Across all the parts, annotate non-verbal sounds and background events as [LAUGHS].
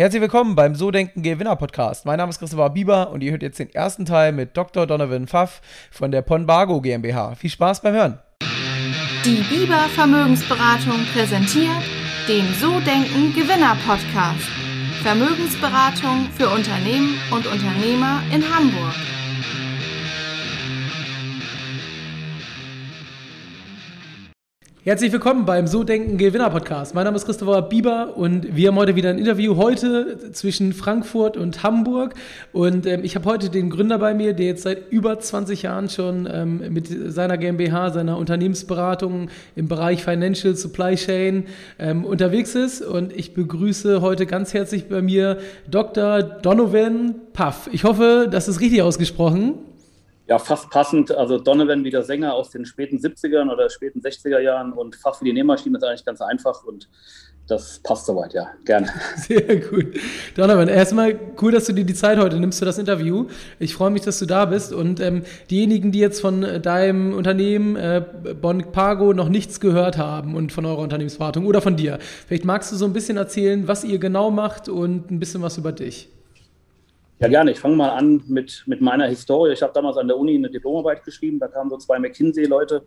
Herzlich willkommen beim So Denken Gewinner Podcast. Mein Name ist Christopher Bieber und ihr hört jetzt den ersten Teil mit Dr. Donovan Pfaff von der Ponbago GmbH. Viel Spaß beim Hören. Die Bieber Vermögensberatung präsentiert den So Denken Gewinner Podcast. Vermögensberatung für Unternehmen und Unternehmer in Hamburg. Herzlich willkommen beim So Denken Gewinner Podcast. Mein Name ist Christopher Bieber und wir haben heute wieder ein Interview heute zwischen Frankfurt und Hamburg. Und ähm, ich habe heute den Gründer bei mir, der jetzt seit über 20 Jahren schon ähm, mit seiner GmbH, seiner Unternehmensberatung im Bereich Financial Supply Chain ähm, unterwegs ist. Und ich begrüße heute ganz herzlich bei mir Dr. Donovan Puff. Ich hoffe, das ist richtig ausgesprochen ja, fast passend. Also Donovan wieder Sänger aus den späten 70ern oder späten 60er Jahren und Fach für die Nähmaschine ist eigentlich ganz einfach und das passt soweit, ja. Gerne. [LAUGHS] Sehr gut. Donovan, erstmal cool, dass du dir die Zeit heute nimmst für das Interview. Ich freue mich, dass du da bist. Und ähm, diejenigen, die jetzt von deinem Unternehmen äh, Bon Pago noch nichts gehört haben und von eurer Unternehmensberatung oder von dir, vielleicht magst du so ein bisschen erzählen, was ihr genau macht und ein bisschen was über dich. Ja, gerne. Ich fange mal an mit, mit meiner Historie. Ich habe damals an der Uni eine Diplomarbeit geschrieben. Da kamen so zwei McKinsey-Leute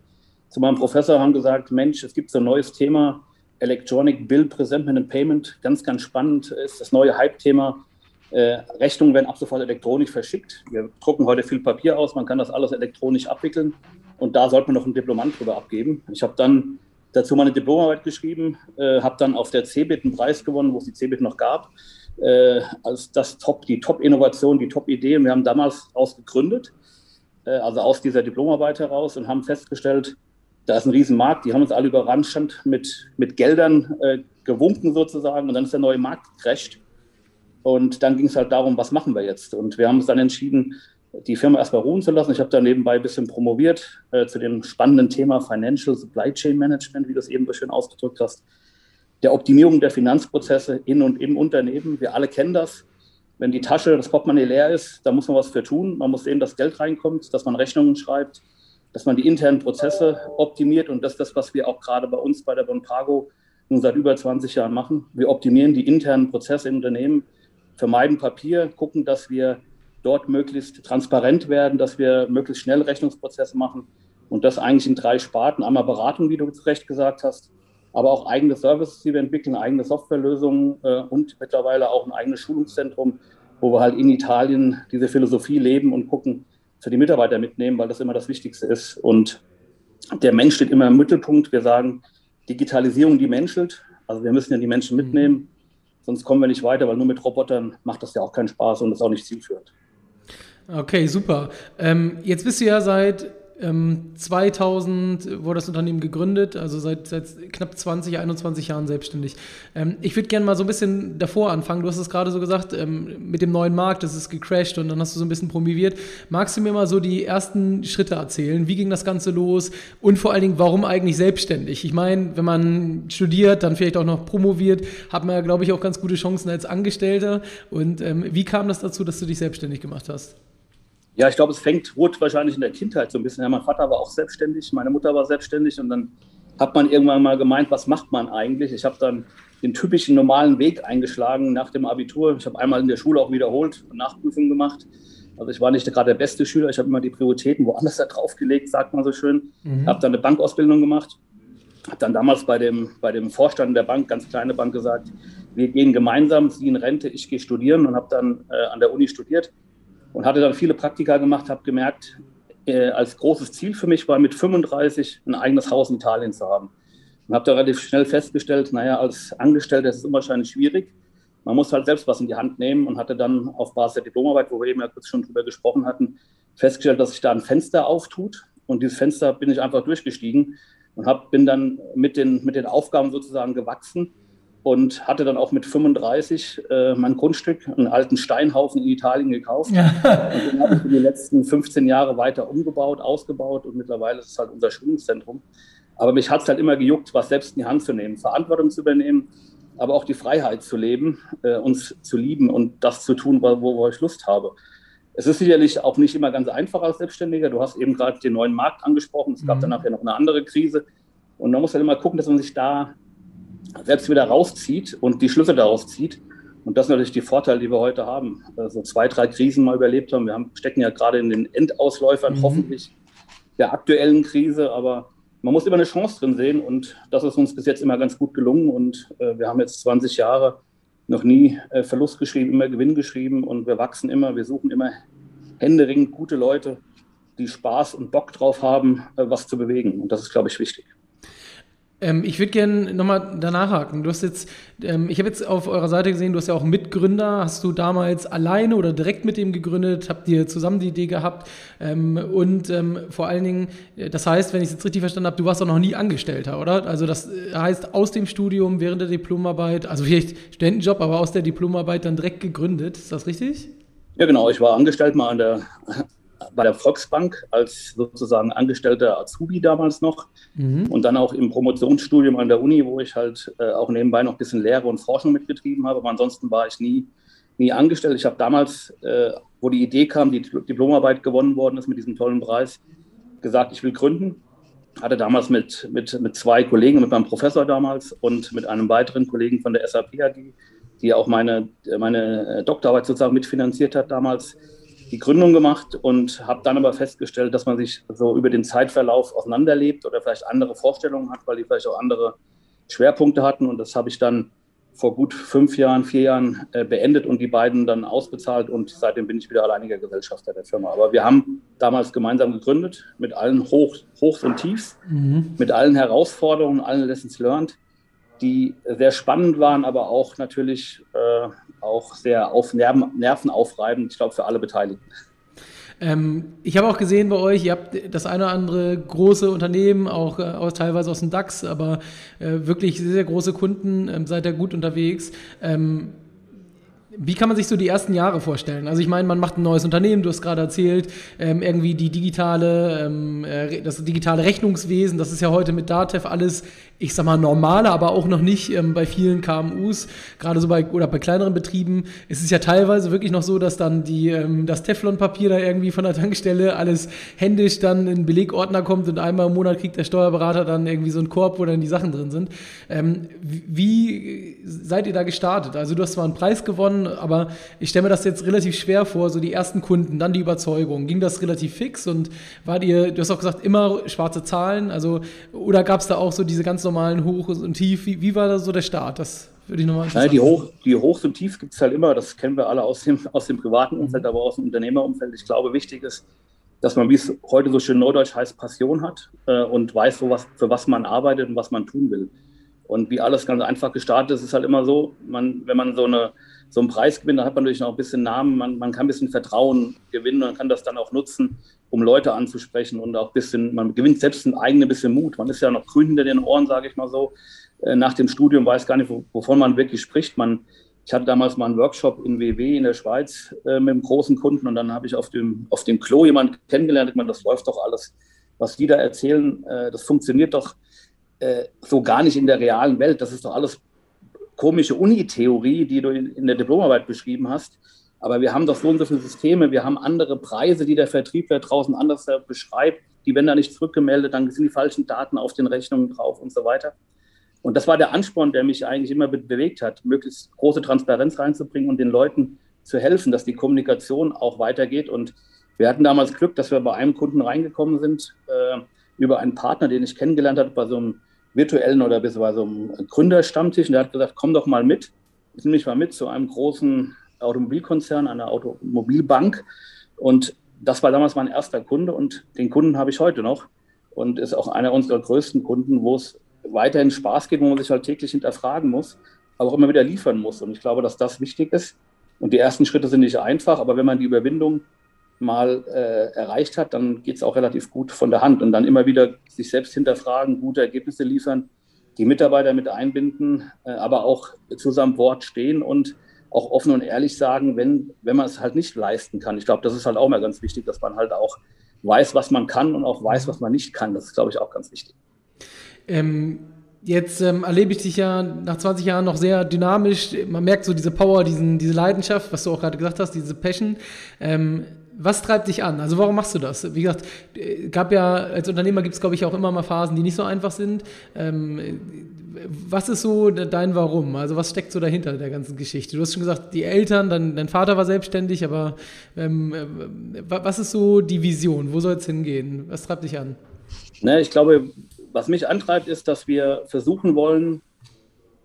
zu meinem Professor, haben gesagt, Mensch, es gibt so ein neues Thema, Electronic Bill Presentment and Payment. Ganz, ganz spannend ist das neue Hype-Thema. Äh, Rechnungen werden ab sofort elektronisch verschickt. Wir drucken heute viel Papier aus, man kann das alles elektronisch abwickeln. Und da sollte man noch einen Diplomant drüber abgeben. Ich habe dann dazu meine Diplomarbeit geschrieben, äh, habe dann auf der CeBIT einen Preis gewonnen, wo es die CeBIT noch gab äh, als das Top, die Top-Innovation, die Top-Idee. Wir haben damals daraus gegründet, äh, also aus dieser Diplomarbeit heraus und haben festgestellt, da ist ein Riesenmarkt, die haben uns alle überrannt, mit, mit Geldern äh, gewunken sozusagen und dann ist der neue Markt gecrasht. Und dann ging es halt darum, was machen wir jetzt? Und wir haben uns dann entschieden, die Firma erstmal ruhen zu lassen. Ich habe da nebenbei ein bisschen promoviert äh, zu dem spannenden Thema Financial Supply Chain Management, wie du es eben so schön ausgedrückt hast der Optimierung der Finanzprozesse in und im Unternehmen. Wir alle kennen das. Wenn die Tasche, das Portemonnaie leer ist, da muss man was für tun. Man muss sehen, dass Geld reinkommt, dass man Rechnungen schreibt, dass man die internen Prozesse optimiert. Und das ist das, was wir auch gerade bei uns bei der Bonprago nun seit über 20 Jahren machen. Wir optimieren die internen Prozesse im Unternehmen, vermeiden Papier, gucken, dass wir dort möglichst transparent werden, dass wir möglichst schnell Rechnungsprozesse machen. Und das eigentlich in drei Sparten. Einmal Beratung, wie du zu Recht gesagt hast, aber auch eigene Services, die wir entwickeln, eigene Softwarelösungen äh, und mittlerweile auch ein eigenes Schulungszentrum, wo wir halt in Italien diese Philosophie leben und gucken, für die Mitarbeiter mitnehmen, weil das immer das Wichtigste ist. Und der Mensch steht immer im Mittelpunkt. Wir sagen, Digitalisierung, die menschelt. Also wir müssen ja die Menschen mhm. mitnehmen, sonst kommen wir nicht weiter, weil nur mit Robotern macht das ja auch keinen Spaß und ist auch nicht zielführend. Okay, super. Ähm, jetzt bist du ja seit 2000 ähm, wurde das Unternehmen gegründet, also seit, seit knapp 20, 21 Jahren selbstständig. Ähm, ich würde gerne mal so ein bisschen davor anfangen. Du hast es gerade so gesagt, ähm, mit dem neuen Markt, das ist gecrashed und dann hast du so ein bisschen promoviert. Magst du mir mal so die ersten Schritte erzählen? Wie ging das Ganze los? Und vor allen Dingen, warum eigentlich selbstständig? Ich meine, wenn man studiert, dann vielleicht auch noch promoviert, hat man ja, glaube ich, auch ganz gute Chancen als Angestellter. Und wie kam das dazu, dass du dich selbstständig gemacht hast? Ja, ich glaube, es fängt rot wahrscheinlich in der Kindheit so ein bisschen. Ja, mein Vater war auch selbstständig, meine Mutter war selbstständig und dann hat man irgendwann mal gemeint, was macht man eigentlich? Ich habe dann den typischen normalen Weg eingeschlagen nach dem Abitur. Ich habe einmal in der Schule auch wiederholt und Nachprüfungen gemacht. Also ich war nicht gerade der beste Schüler, ich habe immer die Prioritäten woanders [LAUGHS] da draufgelegt, sagt man so schön. Mhm. Habe dann eine Bankausbildung gemacht. Habe dann damals bei dem, bei dem Vorstand der Bank, ganz kleine Bank, gesagt, wir gehen gemeinsam, Sie in Rente, ich gehe studieren und habe dann äh, an der Uni studiert und hatte dann viele Praktika gemacht, habe gemerkt, äh, als großes Ziel für mich war, mit 35 ein eigenes Haus in Italien zu haben. Und habe da relativ schnell festgestellt, naja, als Angestellter ist es unwahrscheinlich schwierig. Man muss halt selbst was in die Hand nehmen und hatte dann auf Basis der Diplomarbeit, wo wir eben ja kurz schon drüber gesprochen hatten, festgestellt, dass sich da ein Fenster auftut. Und dieses Fenster bin ich einfach durchgestiegen und hab, bin dann mit den, mit den Aufgaben sozusagen gewachsen und hatte dann auch mit 35 äh, mein Grundstück, einen alten Steinhaufen in Italien gekauft. Ja. Und den habe ich für die letzten 15 Jahre weiter umgebaut, ausgebaut und mittlerweile ist es halt unser Schulungszentrum. Aber mich hat es halt immer gejuckt, was selbst in die Hand zu nehmen, Verantwortung zu übernehmen, aber auch die Freiheit zu leben, äh, uns zu lieben und das zu tun, wo, wo ich Lust habe. Es ist sicherlich auch nicht immer ganz einfach als Selbstständiger. Du hast eben gerade den neuen Markt angesprochen. Es gab mhm. dann nachher noch eine andere Krise. Und man muss halt immer gucken, dass man sich da selbst wieder rauszieht und die Schlüsse daraus zieht Und das sind natürlich die Vorteile, die wir heute haben. Also zwei, drei Krisen mal überlebt haben. Wir haben, stecken ja gerade in den Endausläufern, mhm. hoffentlich der aktuellen Krise, aber man muss immer eine Chance drin sehen und das ist uns bis jetzt immer ganz gut gelungen und äh, wir haben jetzt 20 Jahre noch nie äh, Verlust geschrieben, immer Gewinn geschrieben und wir wachsen immer, wir suchen immer händeringend gute Leute, die Spaß und Bock drauf haben, äh, was zu bewegen und das ist, glaube ich, wichtig. Ähm, ich würde gerne nochmal danach haken. Du hast jetzt, ähm, ich habe jetzt auf eurer Seite gesehen, du hast ja auch Mitgründer. Hast du damals alleine oder direkt mit dem gegründet? Habt ihr zusammen die Idee gehabt? Ähm, und ähm, vor allen Dingen, äh, das heißt, wenn ich es jetzt richtig verstanden habe, du warst auch noch nie Angestellter, oder? Also das äh, heißt, aus dem Studium, während der Diplomarbeit, also vielleicht Studentenjob, aber aus der Diplomarbeit dann direkt gegründet. Ist das richtig? Ja, genau. Ich war angestellt mal an der bei der Volksbank als sozusagen angestellter Azubi damals noch mhm. und dann auch im Promotionsstudium an der Uni, wo ich halt äh, auch nebenbei noch ein bisschen Lehre und Forschung mitbetrieben habe. Aber ansonsten war ich nie, nie angestellt. Ich habe damals, äh, wo die Idee kam, die Diplomarbeit gewonnen worden ist mit diesem tollen Preis, gesagt, ich will gründen. Hatte damals mit, mit, mit zwei Kollegen, mit meinem Professor damals und mit einem weiteren Kollegen von der SAP AG, die auch meine, meine Doktorarbeit sozusagen mitfinanziert hat damals, die Gründung gemacht und habe dann aber festgestellt, dass man sich so über den Zeitverlauf auseinanderlebt oder vielleicht andere Vorstellungen hat, weil die vielleicht auch andere Schwerpunkte hatten. Und das habe ich dann vor gut fünf Jahren, vier Jahren äh, beendet und die beiden dann ausbezahlt. Und seitdem bin ich wieder alleiniger Gesellschafter der Firma. Aber wir haben damals gemeinsam gegründet mit allen Hoch, Hochs und Tiefs, mhm. mit allen Herausforderungen, allen Lessons learned die sehr spannend waren, aber auch natürlich äh, auch sehr auf Nerven, nervenaufreibend, ich glaube, für alle Beteiligten. Ähm, ich habe auch gesehen bei euch, ihr habt das eine oder andere große Unternehmen, auch, äh, auch teilweise aus dem DAX, aber äh, wirklich sehr, sehr große Kunden, ähm, seid ihr gut unterwegs. Ähm, wie kann man sich so die ersten Jahre vorstellen? Also ich meine, man macht ein neues Unternehmen, du hast gerade erzählt, ähm, irgendwie die digitale, ähm, äh, das digitale Rechnungswesen, das ist ja heute mit Datev alles ich sag mal, normale, aber auch noch nicht ähm, bei vielen KMUs, gerade so bei oder bei kleineren Betrieben, ist es ja teilweise wirklich noch so, dass dann die, ähm, das Teflonpapier da irgendwie von der Tankstelle alles händisch dann in Belegordner kommt und einmal im Monat kriegt der Steuerberater dann irgendwie so einen Korb, wo dann die Sachen drin sind. Ähm, wie seid ihr da gestartet? Also du hast zwar einen Preis gewonnen, aber ich stelle mir das jetzt relativ schwer vor, so die ersten Kunden, dann die Überzeugung. Ging das relativ fix und wart ihr, du hast auch gesagt, immer schwarze Zahlen, also oder gab es da auch so diese ganzen normalen Hoch und Tief. Wie, wie war da so der Start? Das würde ich nochmal Nein, die, Hoch, die Hochs und Tiefs gibt es halt immer. Das kennen wir alle aus dem, aus dem privaten Umfeld, mhm. aber auch aus dem Unternehmerumfeld. Ich glaube, wichtig ist, dass man, wie es heute so schön neudeutsch heißt, Passion hat äh, und weiß, für was, für was man arbeitet und was man tun will. Und wie alles ganz einfach gestartet ist, ist halt immer so, man, wenn man so, eine, so einen Preis gewinnt, dann hat man natürlich noch ein bisschen Namen, man, man kann ein bisschen Vertrauen gewinnen und kann das dann auch nutzen, um Leute anzusprechen und auch ein bisschen, man gewinnt selbst ein eigenes bisschen Mut. Man ist ja noch grün hinter den Ohren, sage ich mal so. Äh, nach dem Studium weiß gar nicht, wovon man wirklich spricht. Man, ich hatte damals mal einen Workshop in WW in der Schweiz äh, mit einem großen Kunden und dann habe ich auf dem, auf dem Klo jemanden kennengelernt. Ich meine, das läuft doch alles, was die da erzählen, äh, das funktioniert doch äh, so gar nicht in der realen Welt. Das ist doch alles komische Uni-Theorie, die du in, der Diplomarbeit beschrieben hast. Aber wir haben doch so und so viele Systeme, wir haben andere Preise, die der Vertrieb da draußen anders beschreibt. Die werden da nicht zurückgemeldet, dann sind die falschen Daten auf den Rechnungen drauf und so weiter. Und das war der Ansporn, der mich eigentlich immer bewegt hat, möglichst große Transparenz reinzubringen und den Leuten zu helfen, dass die Kommunikation auch weitergeht. Und wir hatten damals Glück, dass wir bei einem Kunden reingekommen sind, äh, über einen Partner, den ich kennengelernt habe, bei so einem virtuellen oder bei so einem Gründerstammtisch. Und der hat gesagt, komm doch mal mit. Ich nehme mich mal mit zu einem großen Automobilkonzern, einer Automobilbank. Und das war damals mein erster Kunde und den Kunden habe ich heute noch und ist auch einer unserer größten Kunden, wo es weiterhin Spaß geht, wo man sich halt täglich hinterfragen muss, aber auch immer wieder liefern muss. Und ich glaube, dass das wichtig ist. Und die ersten Schritte sind nicht einfach, aber wenn man die Überwindung mal äh, erreicht hat, dann geht es auch relativ gut von der Hand. Und dann immer wieder sich selbst hinterfragen, gute Ergebnisse liefern, die Mitarbeiter mit einbinden, äh, aber auch zu seinem Wort stehen und auch offen und ehrlich sagen, wenn, wenn man es halt nicht leisten kann. Ich glaube, das ist halt auch mal ganz wichtig, dass man halt auch weiß, was man kann und auch weiß, was man nicht kann. Das ist, glaube ich, auch ganz wichtig. Ähm, jetzt ähm, erlebe ich dich ja nach 20 Jahren noch sehr dynamisch. Man merkt so diese Power, diesen, diese Leidenschaft, was du auch gerade gesagt hast, diese Passion. Ähm, was treibt dich an? Also warum machst du das? Wie gesagt, gab ja, als Unternehmer gibt es, glaube ich, auch immer mal Phasen, die nicht so einfach sind. Ähm, was ist so dein Warum? Also was steckt so dahinter der ganzen Geschichte? Du hast schon gesagt, die Eltern, dein, dein Vater war selbstständig, aber ähm, was ist so die Vision? Wo soll es hingehen? Was treibt dich an? Ne, ich glaube, was mich antreibt, ist, dass wir versuchen wollen,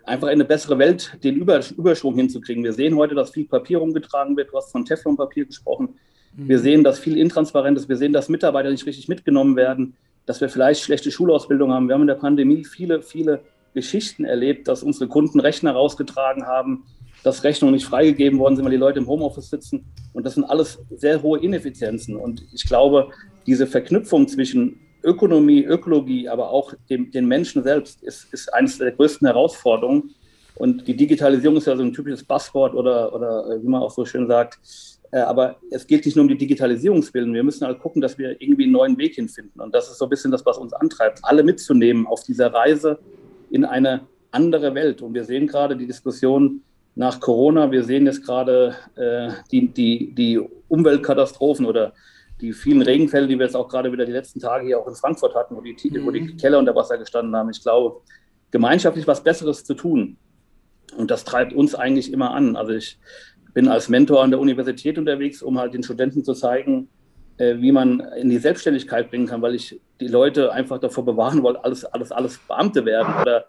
einfach in eine bessere Welt den Überschwung hinzukriegen. Wir sehen heute, dass viel Papier umgetragen wird. Du hast von Teflonpapier gesprochen. Wir sehen, dass viel intransparent ist. Wir sehen, dass Mitarbeiter nicht richtig mitgenommen werden, dass wir vielleicht schlechte Schulausbildung haben. Wir haben in der Pandemie viele, viele Geschichten erlebt, dass unsere Kunden Rechner rausgetragen haben, dass Rechnungen nicht freigegeben worden sind, weil die Leute im Homeoffice sitzen. Und das sind alles sehr hohe Ineffizienzen. Und ich glaube, diese Verknüpfung zwischen Ökonomie, Ökologie, aber auch dem, den Menschen selbst ist, ist eines der größten Herausforderungen. Und die Digitalisierung ist ja so ein typisches Passwort oder, oder äh, wie man auch so schön sagt. Äh, aber es geht nicht nur um die Digitalisierungsbilden. Wir müssen halt gucken, dass wir irgendwie einen neuen Weg hinfinden. Und das ist so ein bisschen das, was uns antreibt, alle mitzunehmen auf dieser Reise in eine andere Welt. Und wir sehen gerade die Diskussion nach Corona. Wir sehen jetzt gerade äh, die, die, die Umweltkatastrophen oder die vielen Regenfälle, die wir jetzt auch gerade wieder die letzten Tage hier auch in Frankfurt hatten, wo die, mhm. wo die mhm. Keller unter Wasser gestanden haben. Ich glaube, gemeinschaftlich was Besseres zu tun. Und das treibt uns eigentlich immer an. Also ich bin als Mentor an der Universität unterwegs, um halt den Studenten zu zeigen, äh, wie man in die Selbstständigkeit bringen kann, weil ich die Leute einfach davor bewahren wollte, alles, alles, alles Beamte werden. Oder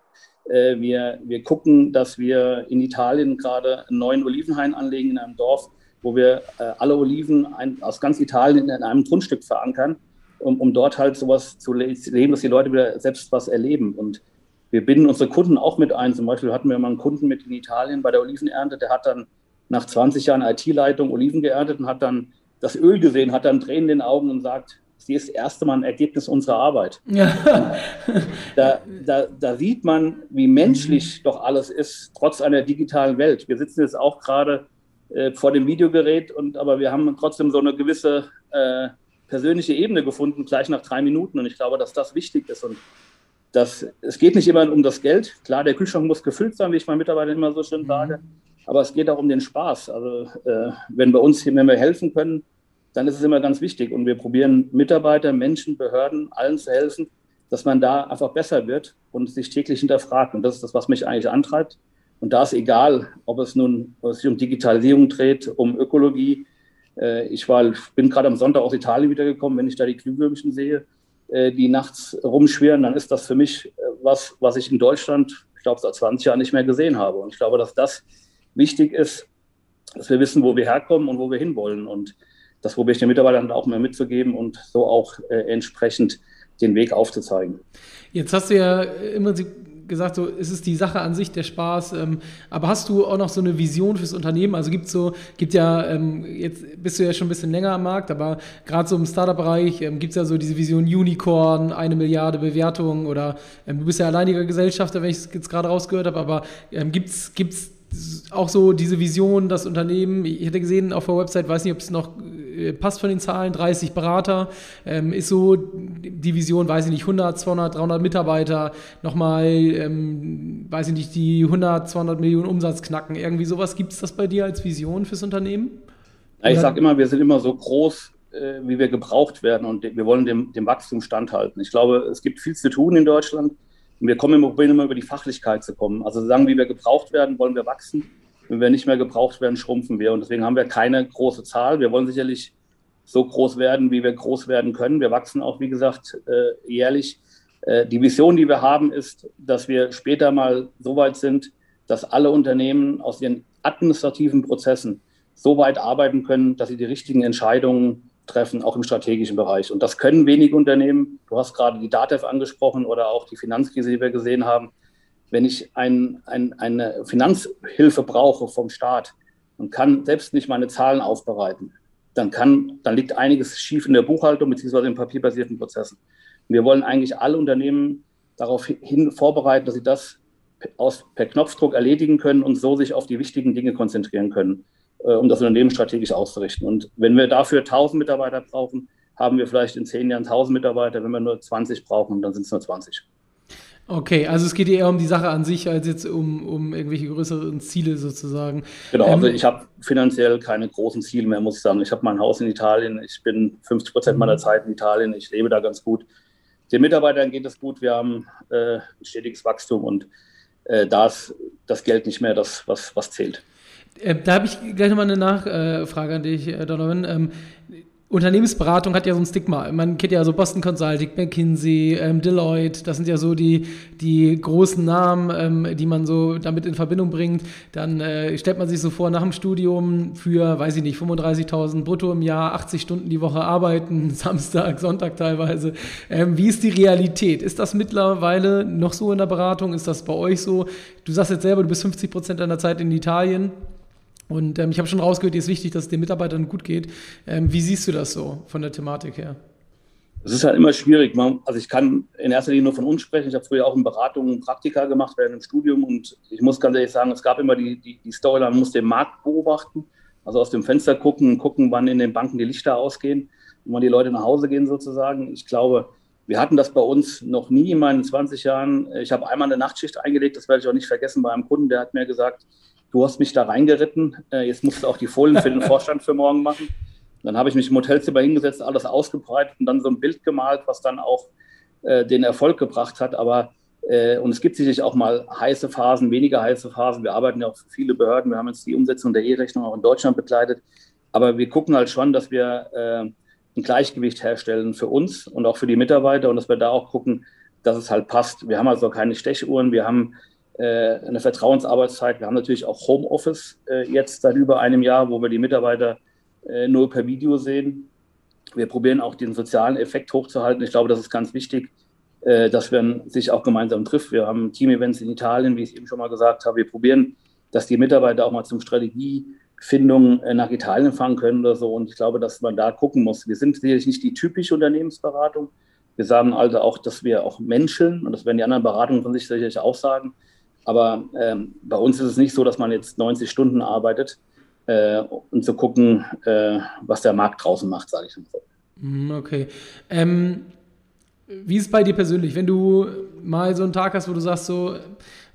äh, wir, wir gucken, dass wir in Italien gerade einen neuen Olivenhain anlegen in einem Dorf, wo wir äh, alle Oliven ein, aus ganz Italien in einem Grundstück verankern, um, um dort halt sowas zu leben, dass die Leute wieder selbst was erleben. Und wir binden unsere Kunden auch mit ein. Zum Beispiel hatten wir mal einen Kunden mit in Italien bei der Olivenernte, der hat dann nach 20 Jahren IT-Leitung Oliven geerntet und hat dann das Öl gesehen, hat dann Tränen in den Augen und sagt, sie ist das erste Mal ein Ergebnis unserer Arbeit. [LAUGHS] Ja. Da, da, da, sieht man, wie menschlich mhm. doch alles ist, trotz einer digitalen Welt. Wir sitzen jetzt auch gerade äh, vor dem Videogerät, und, aber wir haben trotzdem so eine gewisse äh, persönliche Ebene gefunden, gleich nach drei Minuten. Und ich glaube, dass das wichtig ist. Und das, es geht nicht immer um das Geld. Klar, der Kühlschrank muss gefüllt sein, wie ich meinen Mitarbeitern immer so schön mhm. Aber es geht auch um den Spaß. Also äh, wenn wir uns, wenn wir helfen können, dann ist es immer ganz wichtig. Und wir probieren Mitarbeiter, Menschen, Behörden, allen zu helfen, dass man da einfach besser wird und sich täglich hinterfragt. Und das ist das, was mich eigentlich antreibt. Und da ist egal, ob es nun ob es sich um Digitalisierung dreht, um Ökologie. Äh, ich war, bin gerade am Sonntag aus Italien wiedergekommen. Wenn ich da die Glühwürmchen sehe, äh, die nachts rumschwirren, dann ist das für mich äh, was, was ich in Deutschland, ich glaube, seit 20 Jahren nicht mehr gesehen habe. Und ich glaube, dass das wichtig ist, dass wir wissen, wo wir herkommen und wo wir hinwollen. Und das probiere ich den Mitarbeitern auch mehr mitzugeben und so auch entsprechend den Weg aufzuzeigen. Jetzt hast du ja im Prinzip gesagt, so ist es die Sache an sich, der Spaß. Ähm, aber hast du auch noch so eine Vision fürs Unternehmen? Also gibt so, gibt ja, ähm, jetzt bist du ja schon ein bisschen länger am Markt, aber gerade so im Startup-Bereich ähm, gibt es ja so diese Vision Unicorn, eine Milliarde Bewertungen oder ähm, du bist ja alleiniger Gesellschafter, wenn ich es jetzt gerade rausgehört habe, aber ähm, gibt es auch so diese Vision, das Unternehmen, ich hätte gesehen auf der Website, weiß nicht, ob es noch äh, passt von den Zahlen, 30 Berater, ähm, ist so die Vision, weiß ich nicht, 100, 200, 300 Mitarbeiter, nochmal, ähm, weiß ich nicht, die 100, 200 Millionen Umsatz knacken, irgendwie sowas. Gibt es das bei dir als Vision fürs Unternehmen? Ja, ich sage immer, wir sind immer so groß, äh, wie wir gebraucht werden und wir wollen dem, dem Wachstum standhalten. Ich glaube, es gibt viel zu tun in Deutschland. Und wir kommen immer, immer über die Fachlichkeit zu kommen. Also sagen, wie wir gebraucht werden, wollen wir wachsen. Wenn wir nicht mehr gebraucht werden, schrumpfen wir. Und deswegen haben wir keine große Zahl. Wir wollen sicherlich so groß werden, wie wir groß werden können. Wir wachsen auch, wie gesagt, äh, jährlich. Äh, die Vision, die wir haben, ist, dass wir später mal so weit sind, dass alle Unternehmen aus ihren administrativen Prozessen so weit arbeiten können, dass sie die richtigen Entscheidungen treffen, auch im strategischen Bereich. Und das können wenige Unternehmen. Du hast gerade die DATEV angesprochen oder auch die Finanzkrise, die wir gesehen haben. Wenn ich ein, ein, eine Finanzhilfe brauche vom Staat und kann selbst nicht meine Zahlen aufbereiten, dann, kann, dann liegt einiges schief in der Buchhaltung bzw. in papierbasierten Prozessen. Wir wollen eigentlich alle Unternehmen darauf hin vorbereiten, dass sie das aus, per Knopfdruck erledigen können und so sich auf die wichtigen Dinge konzentrieren können. Äh, um das Unternehmen strategisch auszurichten. Und wenn wir dafür 1000 Mitarbeiter brauchen, haben wir vielleicht in zehn Jahren 1000 Mitarbeiter. Wenn wir nur 20 brauchen, dann sind es nur 20. Okay, also es geht eher um die Sache an sich, als jetzt um, um irgendwelche größeren Ziele sozusagen. Genau, also ähm, ich habe finanziell keine großen Ziele mehr, muss ich sagen. Ich habe mein Haus in Italien, ich bin 50 Prozent meiner mhm. Zeit in Italien, ich lebe da ganz gut. Den Mitarbeitern geht es gut, wir haben äh, ein stetiges Wachstum und äh, da ist das Geld nicht mehr das, was, was zählt. Äh, da habe ich gleich nochmal eine Nachfrage an dich, äh, Donovan. Ähm, Unternehmensberatung hat ja so ein Stigma. Man kennt ja so Boston Consulting, McKinsey, ähm, Deloitte, das sind ja so die, die großen Namen, ähm, die man so damit in Verbindung bringt. Dann äh, stellt man sich so vor, nach dem Studium für, weiß ich nicht, 35.000 brutto im Jahr, 80 Stunden die Woche arbeiten, [LAUGHS] Samstag, Sonntag teilweise. Ähm, wie ist die Realität? Ist das mittlerweile noch so in der Beratung? Ist das bei euch so? Du sagst jetzt selber, du bist 50 Prozent deiner Zeit in Italien. Und ähm, ich habe schon rausgehört, dir ist wichtig, dass es den Mitarbeitern gut geht. Ähm, wie siehst du das so von der Thematik her? Es ist halt immer schwierig. Also ich kann in erster Linie nur von uns sprechen. Ich habe früher auch in Beratungen Praktika gemacht während dem Studium und ich muss ganz ehrlich sagen, es gab immer die, die, die Storyline, man muss den Markt beobachten, also aus dem Fenster gucken, gucken, wann in den Banken die Lichter ausgehen und wann die Leute nach Hause gehen sozusagen. Ich glaube, wir hatten das bei uns noch nie in meinen 20 Jahren. Ich habe einmal eine Nachtschicht eingelegt, das werde ich auch nicht vergessen bei einem Kunden, der hat mir gesagt, du hast mich da reingeritten, äh, jetzt musst du auch die Folien für den [LAUGHS] Vorstand für morgen machen. Dann habe ich mich im Hotelzimmer hingesetzt, alles ausgebreitet und dann so ein Bild gemalt, was dann auch äh, den Erfolg gebracht hat. Aber äh, und es gibt sicherlich auch mal heiße Phasen, weniger heiße Phasen. Wir arbeiten ja auch für viele Behörden. Wir haben jetzt die Umsetzung der E-Rechnung auch in Deutschland begleitet. Aber wir gucken halt schon, dass wir äh, ein Gleichgewicht herstellen für uns und auch für die Mitarbeiter und dass wir da auch gucken, dass es halt passt. Wir haben also keine Stechuhren, wir haben eine Vertrauensarbeitszeit. Wir haben natürlich auch Homeoffice äh, jetzt seit über einem Jahr, wo wir die Mitarbeiter äh, nur per Video sehen. Wir probieren auch den sozialen Effekt hochzuhalten. Ich glaube, das ist ganz wichtig, dass man sich auch gemeinsam trifft. Wir haben Team-Events in Italien, wie ich eben schon mal gesagt habe. Wir probieren, dass die Mitarbeiter auch mal zum Strategiefindung nach Italien fahren können oder so. Und ich glaube, dass man da gucken muss. Wir sind sicherlich nicht die typische Unternehmensberatung. Wir sagen also auch, dass wir auch Menschen, und das werden die anderen Beratungen von sich sicherlich auch sagen, aber ähm, bei uns ist es nicht so, dass man jetzt 90 Stunden arbeitet äh, und zu gucken, äh, was der Markt draußen macht, sage ich mal so. Mhm, okay. Ähm, wie ist es bei dir persönlich, wenn du mal so einen Tag hast, wo du sagst, so,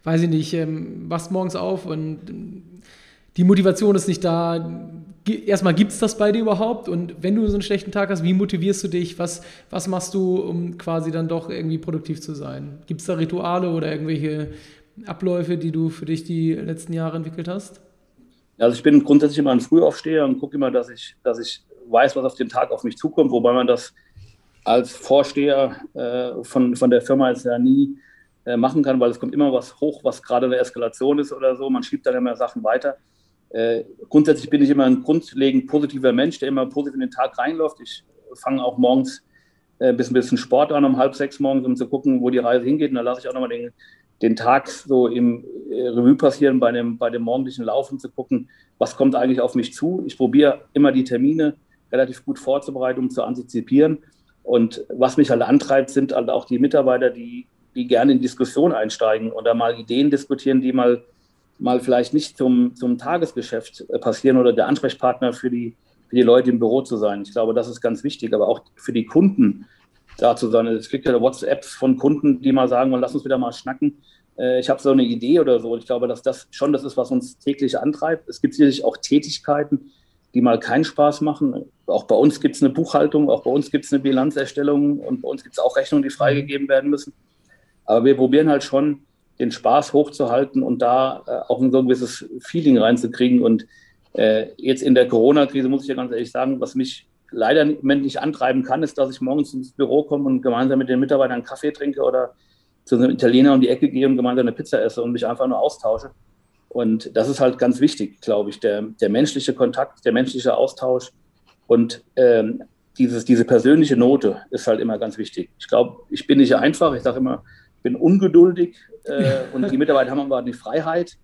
weiß ich nicht, ähm, wachst morgens auf und die Motivation ist nicht da. Erstmal gibt es das bei dir überhaupt? Und wenn du so einen schlechten Tag hast, wie motivierst du dich? Was, was machst du, um quasi dann doch irgendwie produktiv zu sein? Gibt es da Rituale oder irgendwelche Abläufe, die du für dich die letzten Jahre entwickelt hast? Also ich bin grundsätzlich immer ein Frühaufsteher und gucke immer, dass ich, dass ich weiß, was auf den Tag auf mich zukommt, wobei man das als Vorsteher äh, von, von der Firma jetzt ja nie äh, machen kann, weil es kommt immer was hoch, was gerade eine Eskalation ist oder so. Man schiebt dann immer Sachen weiter. Äh, grundsätzlich bin ich immer ein grundlegend positiver Mensch, der immer positiv in den Tag reinläuft. Ich fange auch morgens äh, ein bisschen Sport an, um halb sechs morgens, um zu gucken, wo die Reise hingeht. Und dann lasse ich auch nochmal den den Tag so im äh, Revue passieren bei dem, bei dem morgendlichen Laufen zu gucken, was kommt eigentlich auf mich zu. Ich probiere immer die Termine relativ gut vorzubereiten, um zu antizipieren. Und was mich halt antreibt, sind halt auch die Mitarbeiter, die, die gerne in Diskussion einsteigen oder mal Ideen diskutieren, die mal, mal vielleicht nicht zum, zum Tagesgeschäft äh, passieren oder der Ansprechpartner für die, für die Leute im Büro zu sein. Ich glaube, das ist ganz wichtig, aber auch für die Kunden dazu sein. Es gibt ja WhatsApps von Kunden, die mal sagen, lass uns wieder mal schnacken. Äh, ich habe so eine Idee oder so. Ich glaube, dass das schon das ist, was uns täglich antreibt. Es gibt sicherlich auch Tätigkeiten, die mal keinen Spaß machen. Auch bei uns gibt es eine Buchhaltung, auch bei uns gibt es eine Bilanzerstellung und bei uns gibt es auch Rechnungen, die freigegeben werden müssen. Aber wir probieren halt schon, den Spaß hochzuhalten und da äh, auch ein so ein gewisses Feeling reinzukriegen. Und äh, jetzt in der Corona-Krise muss ich ja ganz ehrlich sagen, was mich leider im nicht antreiben kann, ist, dass ich morgens ins Büro komme und gemeinsam mit den Mitarbeitern einen Kaffee trinke oder zu einem Italiener um die Ecke gehe und gemeinsam eine Pizza esse und mich einfach nur austausche. Und das ist halt ganz wichtig, glaube ich, der, der menschliche Kontakt, der menschliche Austausch und ähm, dieses, diese persönliche Note ist halt immer ganz wichtig. Ich glaube, ich bin nicht einfach, ich sage immer, ich bin ungeduldig äh, und die Mitarbeiter haben aber die Freiheit.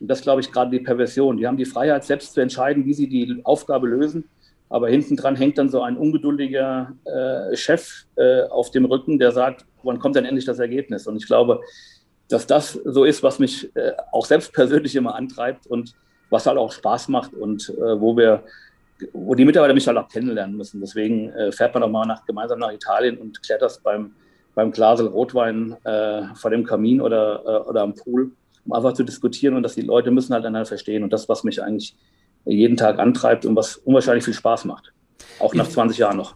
Und das glaube ich gerade die Perversion. Die haben die Freiheit, selbst zu entscheiden, wie sie die Aufgabe lösen. Aber hinten dran hängt dann so ein ungeduldiger äh, Chef äh, auf dem Rücken, der sagt, wann kommt denn endlich das Ergebnis? Und ich glaube, dass das so ist, was mich äh, auch selbst persönlich immer antreibt und was halt auch Spaß macht und äh, wo wir, wo die Mitarbeiter mich halt auch kennenlernen müssen. Deswegen äh, fährt man auch mal nach, gemeinsam nach Italien und klärt das beim, beim Glasel Rotwein äh, vor dem Kamin oder, oder am Pool, um einfach zu diskutieren und dass die Leute müssen halt einander verstehen. Und das, was mich eigentlich jeden Tag antreibt und was unwahrscheinlich viel Spaß macht. Auch nach 20 Jahren noch.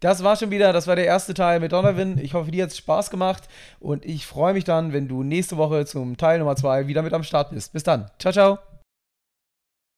Das war schon wieder, das war der erste Teil mit Donovan. Ich hoffe, dir hat es Spaß gemacht und ich freue mich dann, wenn du nächste Woche zum Teil Nummer 2 wieder mit am Start bist. Bis dann. Ciao, ciao.